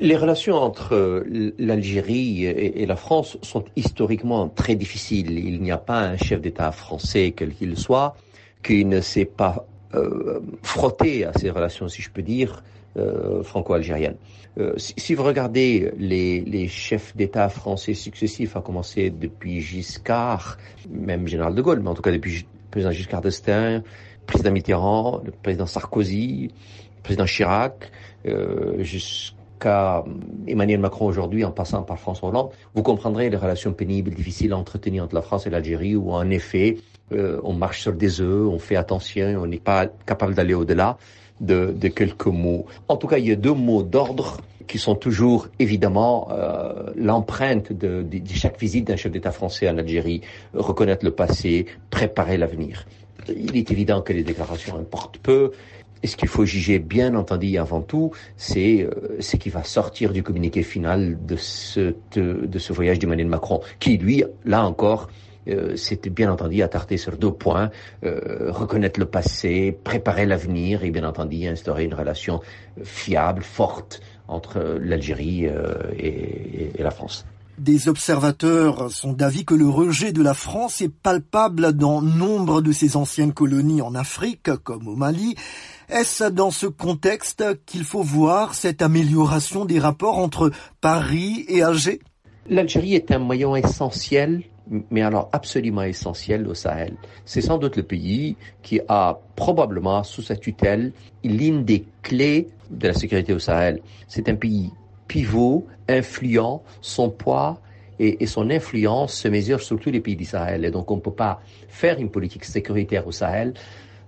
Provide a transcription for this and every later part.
Les relations entre l'Algérie et la France sont historiquement très difficiles. Il n'y a pas un chef d'État français, quel qu'il soit, qui ne s'est pas euh, frotté à ces relations, si je peux dire, euh, franco-algériennes. Euh, si, vous regardez les, chefs d'État français successifs, à commencer depuis Giscard, même général de Gaulle, mais en tout cas depuis président Giscard d'Estaing, président Mitterrand, le président Sarkozy, le président Chirac, euh, jusqu'à Emmanuel Macron aujourd'hui, en passant par François Hollande, vous comprendrez les relations pénibles, difficiles à entretenir entre la France et l'Algérie, où en effet, euh, on marche sur des œufs, on fait attention, on n'est pas capable d'aller au-delà de, de, quelques mots. En tout cas, il y a deux mots d'ordre qui sont toujours évidemment euh, l'empreinte de, de, de, chaque visite d'un chef d'État français en Algérie, reconnaître le passé, préparer l'avenir. Il est évident que les déclarations importent peu. Et ce qu'il faut juger, bien entendu, avant tout, c'est euh, ce qui va sortir du communiqué final de ce, de, de ce voyage d'Emmanuel Macron, qui, lui, là encore, euh, bien entendu attardé sur deux points, euh, reconnaître le passé, préparer l'avenir et bien entendu instaurer une relation fiable, forte entre l'Algérie euh, et, et la France. Des observateurs sont d'avis que le rejet de la France est palpable dans nombre de ses anciennes colonies en Afrique, comme au Mali. Est-ce dans ce contexte qu'il faut voir cette amélioration des rapports entre Paris et Alger? L'Algérie est un maillon essentiel mais alors absolument essentiel au Sahel. C'est sans doute le pays qui a probablement sous sa tutelle l'une des clés de la sécurité au Sahel. C'est un pays pivot, influent, son poids et, son influence se mesure sur tous les pays du Sahel. Et donc on ne peut pas faire une politique sécuritaire au Sahel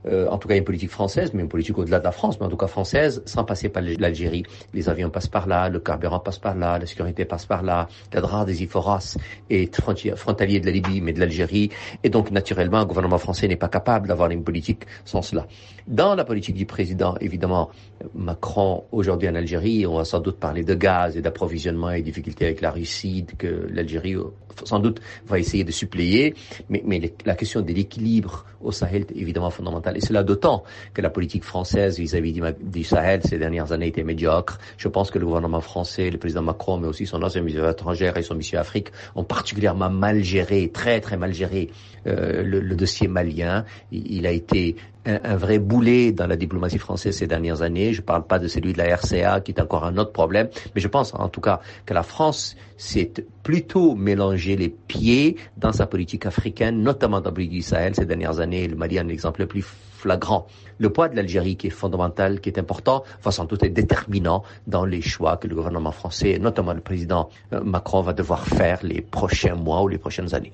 euh, en tout cas une politique française, mais une politique au-delà de la France, mais en tout cas française, sans passer par l'Algérie. Les avions passent par là, le carburant passe par là, la sécurité passe par là, la drap des Iforas est frontalier de la Libye, mais de l'Algérie. Et donc, naturellement, le gouvernement français n'est pas capable d'avoir une politique sans cela. Dans la politique du président, évidemment, Macron, aujourd'hui en Algérie, on va sans doute parler de gaz et d'approvisionnement et difficultés avec la Russie, que l'Algérie, sans doute, va essayer de suppléer. Mais la question de l'équilibre au Sahel est évidemment fondamentale. Et cela d'autant que la politique française vis-à-vis -vis du Sahel ces dernières années était médiocre. Je pense que le gouvernement français, le président Macron, mais aussi son ancien ministre étrangère et son mission Afrique ont particulièrement mal géré, très très mal géré euh, le, dossier malien. Il a été un, un, vrai boulet dans la diplomatie française ces dernières années. Je ne parle pas de celui de la RCA, qui est encore un autre problème, mais je pense en tout cas que la France s'est plutôt mélangé les pieds dans sa politique africaine, notamment dans le du Sahel ces dernières années. Le Mali est un exemple le plus flagrant. Le poids de l'Algérie qui est fondamental, qui est important, va sans doute être déterminant dans les choix que le gouvernement français, notamment le président Macron, va devoir faire les prochains mois ou les prochaines années.